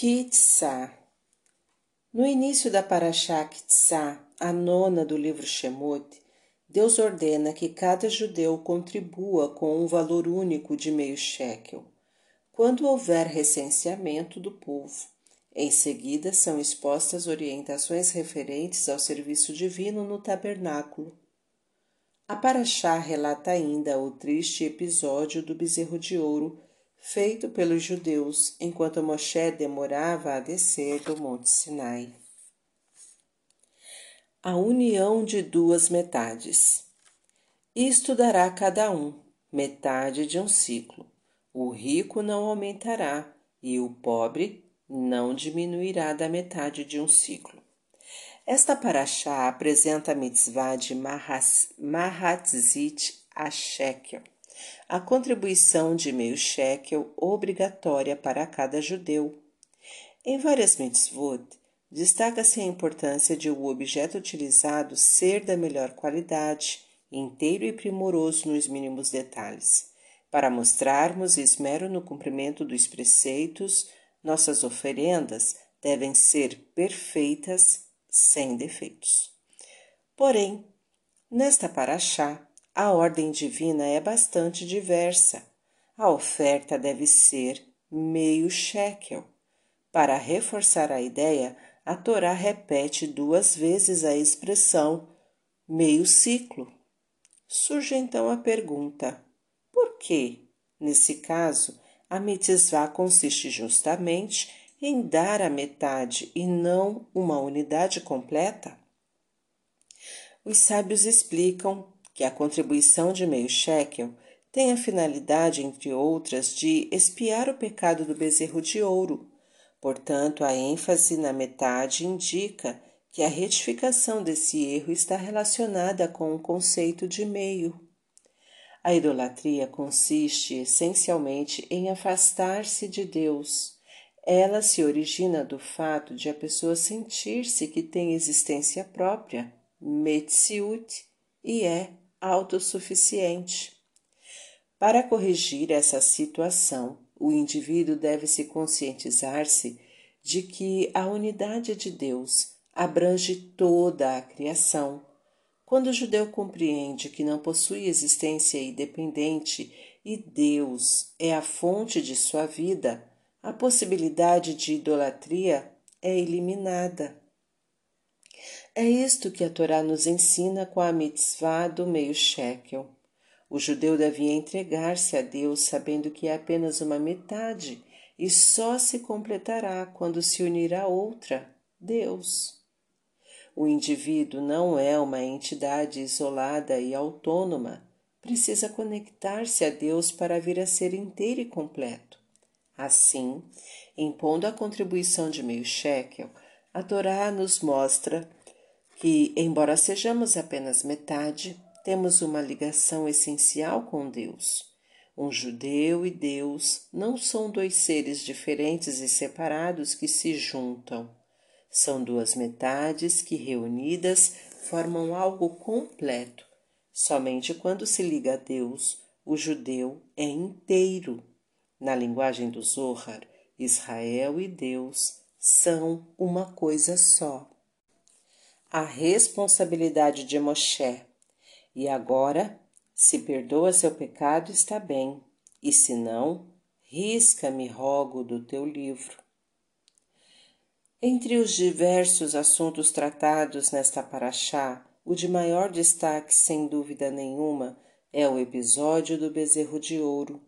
Kitsá No início da Parashá Kitsá, a nona do livro Shemot, Deus ordena que cada judeu contribua com um valor único de meio shekel, quando houver recenseamento do povo. Em seguida, são expostas orientações referentes ao serviço divino no tabernáculo. A Paraxá relata ainda o triste episódio do bezerro de ouro feito pelos judeus enquanto Moshe demorava a descer do Monte Sinai. A união de duas metades. Isto dará cada um metade de um ciclo. O rico não aumentará e o pobre não diminuirá da metade de um ciclo. Esta paraxá apresenta a mitzvah de Mahatzit Ashekel, a contribuição de meio shekel obrigatória para cada judeu. Em várias mitzvot, destaca-se a importância de o objeto utilizado ser da melhor qualidade, inteiro e primoroso nos mínimos detalhes. Para mostrarmos esmero no cumprimento dos preceitos, nossas oferendas devem ser perfeitas, sem defeitos. Porém, nesta paraxá, a ordem divina é bastante diversa. A oferta deve ser meio shekel. Para reforçar a ideia, a Torá repete duas vezes a expressão meio ciclo. Surge então a pergunta: por que, nesse caso, a mitzvah consiste justamente em dar a metade e não uma unidade completa? Os sábios explicam que a contribuição de meio shekel tem a finalidade, entre outras, de espiar o pecado do bezerro de ouro. Portanto, a ênfase na metade indica que a retificação desse erro está relacionada com o conceito de meio. A idolatria consiste essencialmente em afastar-se de Deus. Ela se origina do fato de a pessoa sentir-se que tem existência própria, metziut, e é autossuficiente. Para corrigir essa situação, o indivíduo deve se conscientizar-se de que a unidade de Deus abrange toda a criação. Quando o judeu compreende que não possui existência independente e Deus é a fonte de sua vida, a possibilidade de idolatria é eliminada. É isto que a Torá nos ensina com a mitzvah do meio shekel. O judeu devia entregar-se a Deus sabendo que é apenas uma metade e só se completará quando se unir a outra, Deus. O indivíduo não é uma entidade isolada e autônoma, precisa conectar-se a Deus para vir a ser inteiro e completo. Assim, impondo a contribuição de meio shekel, a Torá nos mostra que, embora sejamos apenas metade, temos uma ligação essencial com Deus. Um judeu e Deus não são dois seres diferentes e separados que se juntam. São duas metades que, reunidas, formam algo completo. Somente quando se liga a Deus, o judeu é inteiro. Na linguagem do Zohar, Israel e Deus são uma coisa só a responsabilidade de Moshe. E agora, se perdoa seu pecado, está bem, e se não, risca-me, rogo, do teu livro. Entre os diversos assuntos tratados nesta paraxá, o de maior destaque, sem dúvida nenhuma, é o episódio do bezerro de ouro.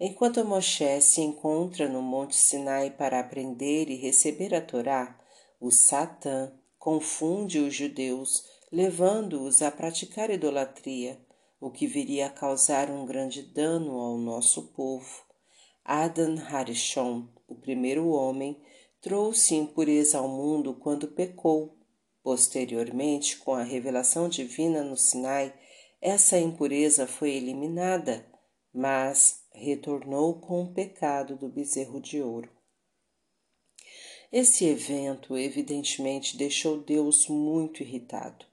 Enquanto Moshe se encontra no Monte Sinai para aprender e receber a Torá, o Satã, confunde os judeus, levando-os a praticar idolatria, o que viria a causar um grande dano ao nosso povo. Adam Harishon, o primeiro homem, trouxe impureza ao mundo quando pecou. Posteriormente, com a revelação divina no Sinai, essa impureza foi eliminada, mas retornou com o pecado do bezerro de ouro. Esse evento evidentemente deixou Deus muito irritado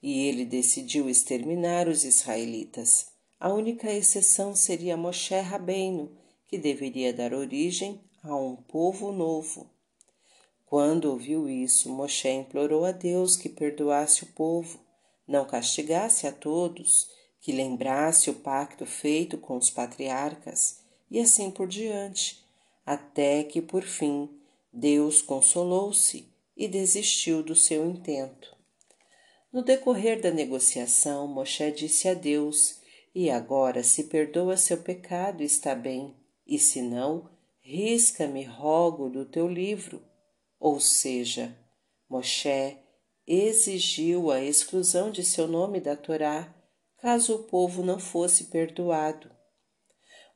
e ele decidiu exterminar os israelitas. A única exceção seria Moshe Rabbeinu, que deveria dar origem a um povo novo. Quando ouviu isso, Moshe implorou a Deus que perdoasse o povo, não castigasse a todos, que lembrasse o pacto feito com os patriarcas e assim por diante, até que por fim Deus consolou-se e desistiu do seu intento. No decorrer da negociação, Moshe disse a Deus: E agora, se perdoa seu pecado, está bem, e se não, risca-me, rogo, do teu livro. Ou seja, Moshe exigiu a exclusão de seu nome da Torá, caso o povo não fosse perdoado.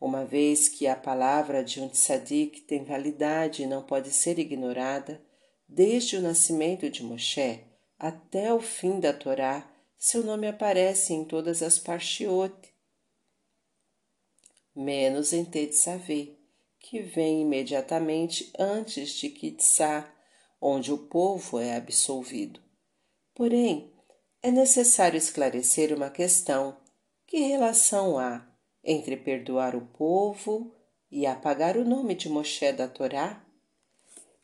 Uma vez que a palavra de um tzadik tem validade e não pode ser ignorada, desde o nascimento de Moshe até o fim da Torá, seu nome aparece em todas as parshiot, menos em Tetzaveh, que vem imediatamente antes de Kitsá, onde o povo é absolvido. Porém, é necessário esclarecer uma questão: que relação há entre perdoar o povo e apagar o nome de Moshe da Torá?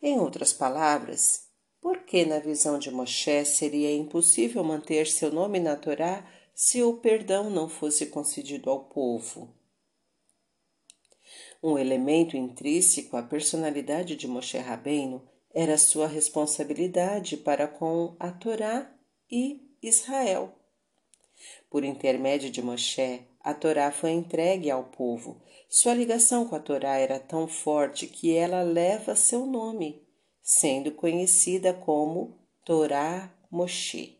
Em outras palavras, por que na visão de Moshe seria impossível manter seu nome na Torá se o perdão não fosse concedido ao povo? Um elemento intrínseco à personalidade de Moshe Rabbeinu era sua responsabilidade para com a Torá e Israel. Por intermédio de Moshe, a Torá foi entregue ao povo. Sua ligação com a Torá era tão forte que ela leva seu nome, sendo conhecida como Torá Moshe.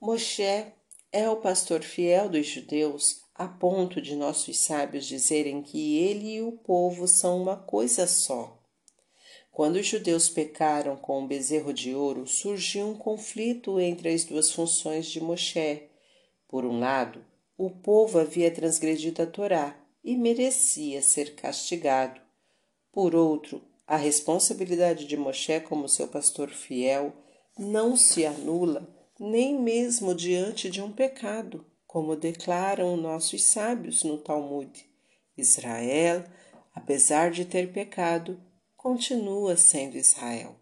Moshe é o pastor fiel dos judeus a ponto de nossos sábios dizerem que ele e o povo são uma coisa só. Quando os judeus pecaram com o bezerro de ouro, surgiu um conflito entre as duas funções de Moshe. Por um lado, o povo havia transgredido a Torá e merecia ser castigado. Por outro, a responsabilidade de Moshe como seu pastor fiel não se anula nem mesmo diante de um pecado, como declaram nossos sábios no Talmud. Israel, apesar de ter pecado, continua sendo Israel.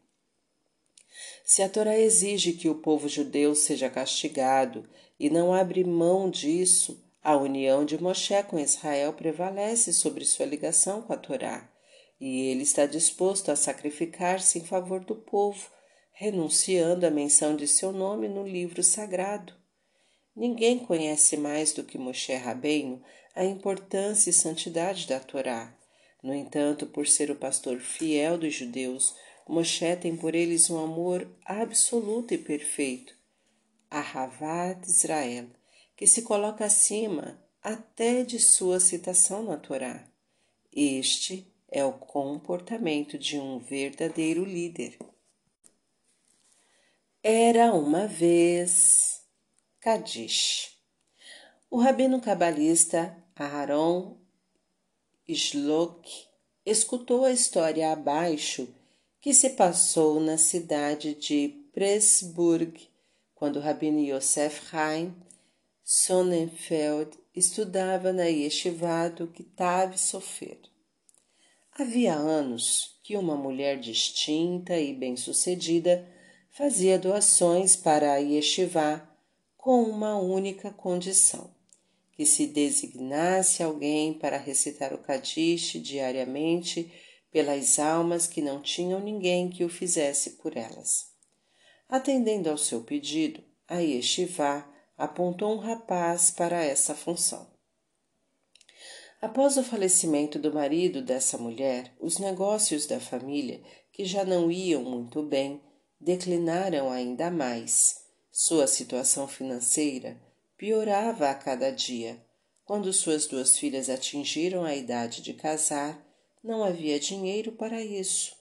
Se a Torá exige que o povo judeu seja castigado e não abre mão disso, a união de Moshe com Israel prevalece sobre sua ligação com a Torá, e ele está disposto a sacrificar-se em favor do povo, renunciando à menção de seu nome no livro sagrado. Ninguém conhece mais do que Moshe Rabbeinu a importância e santidade da Torá. No entanto, por ser o pastor fiel dos judeus, Moshe tem por eles um amor absoluto e perfeito, Ahavat Israel, que se coloca acima até de sua citação na Torá. Este é o comportamento de um verdadeiro líder. Era uma vez Kadish. O rabino cabalista Aaron Shlok escutou a história abaixo que se passou na cidade de Pressburg, quando rabino Yosef Haim Sonnenfeld estudava na yeshiva do Kitav Sofer. Havia anos que uma mulher distinta e bem-sucedida fazia doações para a yeshiva com uma única condição que se designasse alguém para recitar o Kadish diariamente pelas almas que não tinham ninguém que o fizesse por elas. Atendendo ao seu pedido, a Yeshiva apontou um rapaz para essa função. Após o falecimento do marido dessa mulher, os negócios da família, que já não iam muito bem, declinaram ainda mais. Sua situação financeira piorava a cada dia. Quando suas duas filhas atingiram a idade de casar, não havia dinheiro para isso.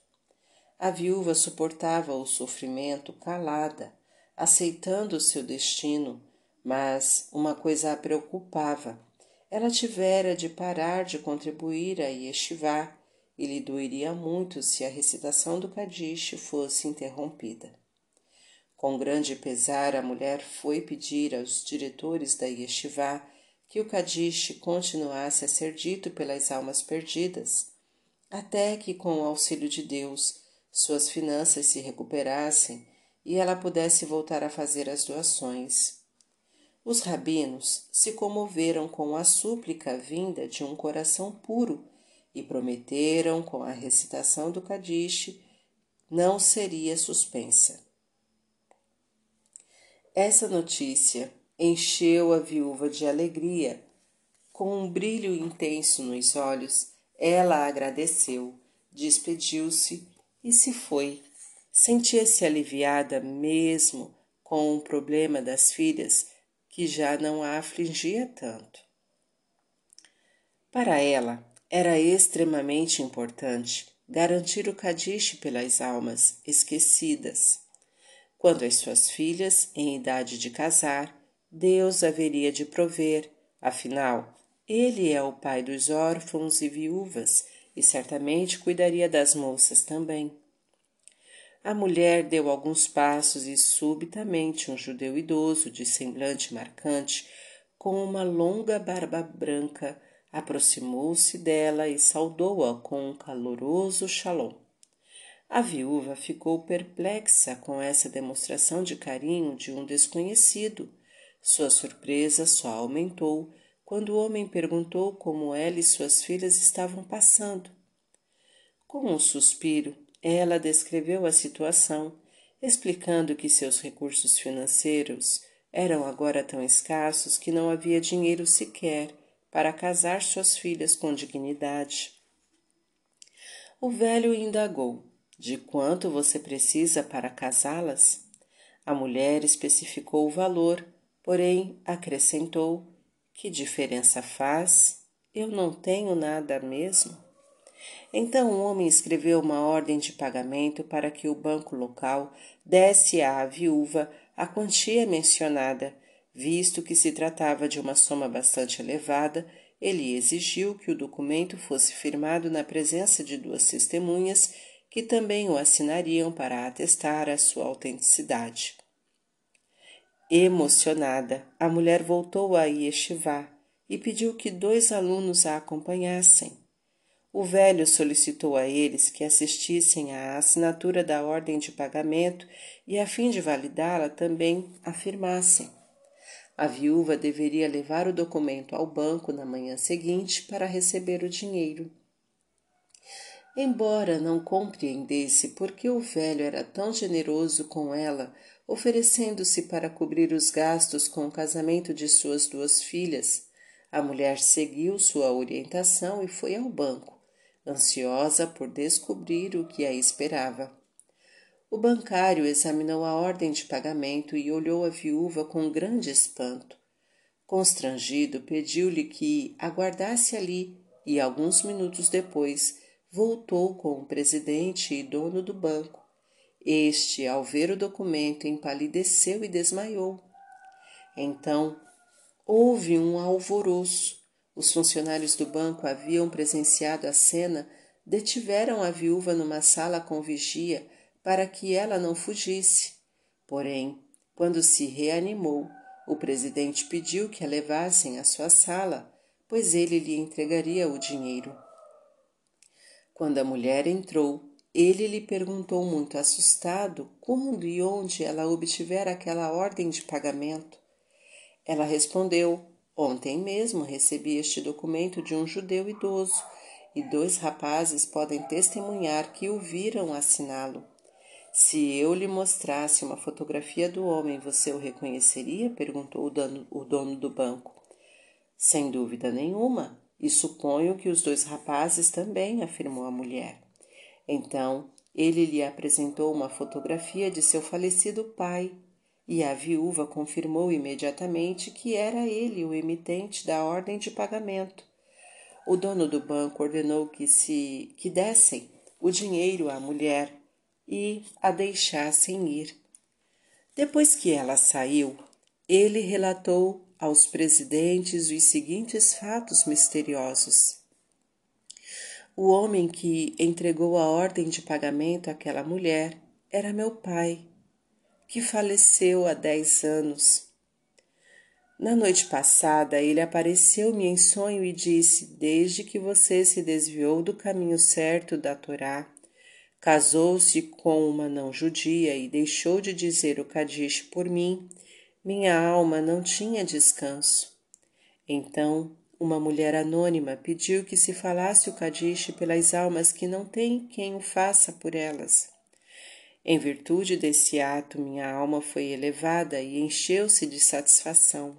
A viúva suportava o sofrimento calada, aceitando o seu destino, mas uma coisa a preocupava. Ela tivera de parar de contribuir a Yeshivá e lhe doeria muito se a recitação do Kadish fosse interrompida. Com grande pesar, a mulher foi pedir aos diretores da Yeshiva que o Kadish continuasse a ser dito pelas almas perdidas. até que, com o auxílio de Deus, suas finanças se recuperassem e ela pudesse voltar a fazer as doações. Os rabinos se comoveram com a súplica vinda de um coração puro e prometeram, com a recitação do Kadish, não seria suspensa. Essa notícia encheu a viúva de alegria. Com um brilho intenso nos olhos, ela agradeceu, despediu-se e se foi. Sentia-se aliviada mesmo com o problema das filhas, que já não a afligia tanto. Para ela, era extremamente importante garantir o cadiche pelas almas esquecidas. Quanto às suas filhas, em idade de casar, Deus haveria de prover, afinal, Ele é o pai dos órfãos e viúvas e certamente cuidaria das moças também. A mulher deu alguns passos e subitamente um judeu idoso, de semblante marcante, com uma longa barba branca, aproximou-se dela e saudou-a com um caloroso shalom. A viúva ficou perplexa com essa demonstração de carinho de um desconhecido. Sua surpresa só aumentou quando o homem perguntou como ela e suas filhas estavam passando. Com um suspiro, ela descreveu a situação, explicando que seus recursos financeiros eram agora tão escassos que não havia dinheiro sequer para casar suas filhas com dignidade. O velho indagou: De quanto você precisa para casá-las? A mulher especificou o valor, porém acrescentou: Que diferença faz? Eu não tenho nada mesmo. Então o homem escreveu uma ordem de pagamento para que o banco local desse à viúva a quantia mencionada. Visto que se tratava de uma soma bastante elevada, ele exigiu que o documento fosse firmado na presença de duas testemunhas que também o assinariam para atestar a sua autenticidade. Emocionada, a mulher voltou a Yeshivá e pediu que dois alunos a acompanhassem. O velho solicitou a eles que assistissem à assinatura da ordem de pagamento e, a fim de validá-la, também afirmassem. A viúva deveria levar o documento ao banco na manhã seguinte para receber o dinheiro. Embora não compreendesse por que o velho era tão generoso com ela, oferecendo-se para cobrir os gastos com o casamento de suas duas filhas, a mulher seguiu sua orientação e foi ao banco ansiosa por descobrir o que a esperava. O bancário examinou a ordem de pagamento e olhou a viúva com grande espanto. Constrangido, pediu-lhe que aguardasse ali e, alguns minutos depois, voltou com o presidente e dono do banco. Este, ao ver o documento, empalideceu e desmaiou. Então houve um alvoroço. Os funcionários do banco haviam presenciado a cena, detiveram a viúva numa sala com vigia para que ela não fugisse. Porém, quando se reanimou, o presidente pediu que a levassem à sua sala, pois ele lhe entregaria o dinheiro. Quando a mulher entrou, ele lhe perguntou muito assustado quando e onde ela obtivera aquela ordem de pagamento. Ela respondeu Ontem mesmo recebi este documento de um judeu idoso e dois rapazes podem testemunhar que o viram assiná-lo. Se eu lhe mostrasse uma fotografia do homem, você o reconheceria? perguntou o dono, o dono do banco. Sem dúvida nenhuma, e suponho que os dois rapazes também, afirmou a mulher. Então ele lhe apresentou uma fotografia de seu falecido pai e a viúva confirmou imediatamente que era ele o emitente da ordem de pagamento. O dono do banco ordenou que se que dessem o dinheiro à mulher e a deixassem ir. Depois que ela saiu, ele relatou aos presidentes os seguintes fatos misteriosos. O homem que entregou a ordem de pagamento àquela mulher era meu pai que faleceu há dez anos. Na noite passada, ele apareceu-me em sonho e disse: Desde que você se desviou do caminho certo da Torá, casou-se com uma não-judia e deixou de dizer o Kadish por mim, minha alma não tinha descanso. Então, uma mulher anônima pediu que se falasse o Kadish pelas almas que não têm quem o faça por elas. Em virtude desse ato, minha alma foi elevada e encheu-se de satisfação.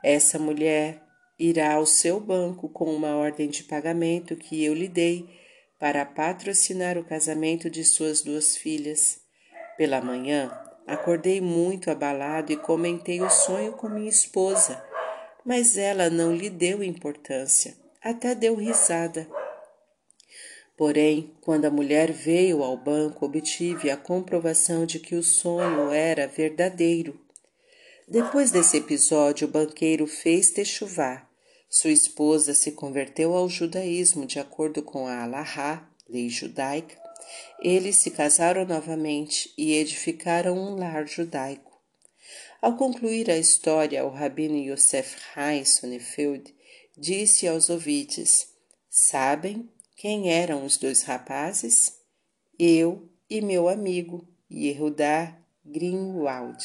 Essa mulher irá ao seu banco com uma ordem de pagamento que eu lhe dei para patrocinar o casamento de suas duas filhas. Pela manhã, acordei muito abalado e comentei o sonho com minha esposa, mas ela não lhe deu importância, até deu risada. Porém, quando a mulher veio ao banco, obtive a comprovação de que o sonho era verdadeiro. Depois desse episódio, o banqueiro fez techuvá. Sua esposa se converteu ao judaísmo de acordo com a Alahá, lei judaica. Eles se casaram novamente e edificaram um lar judaico. Ao concluir a história, o rabino Yosef Haim Sonnefeld disse aos ouvintes: Sabem quem eram os dois rapazes? Eu e meu amigo Yehudá Greenwald.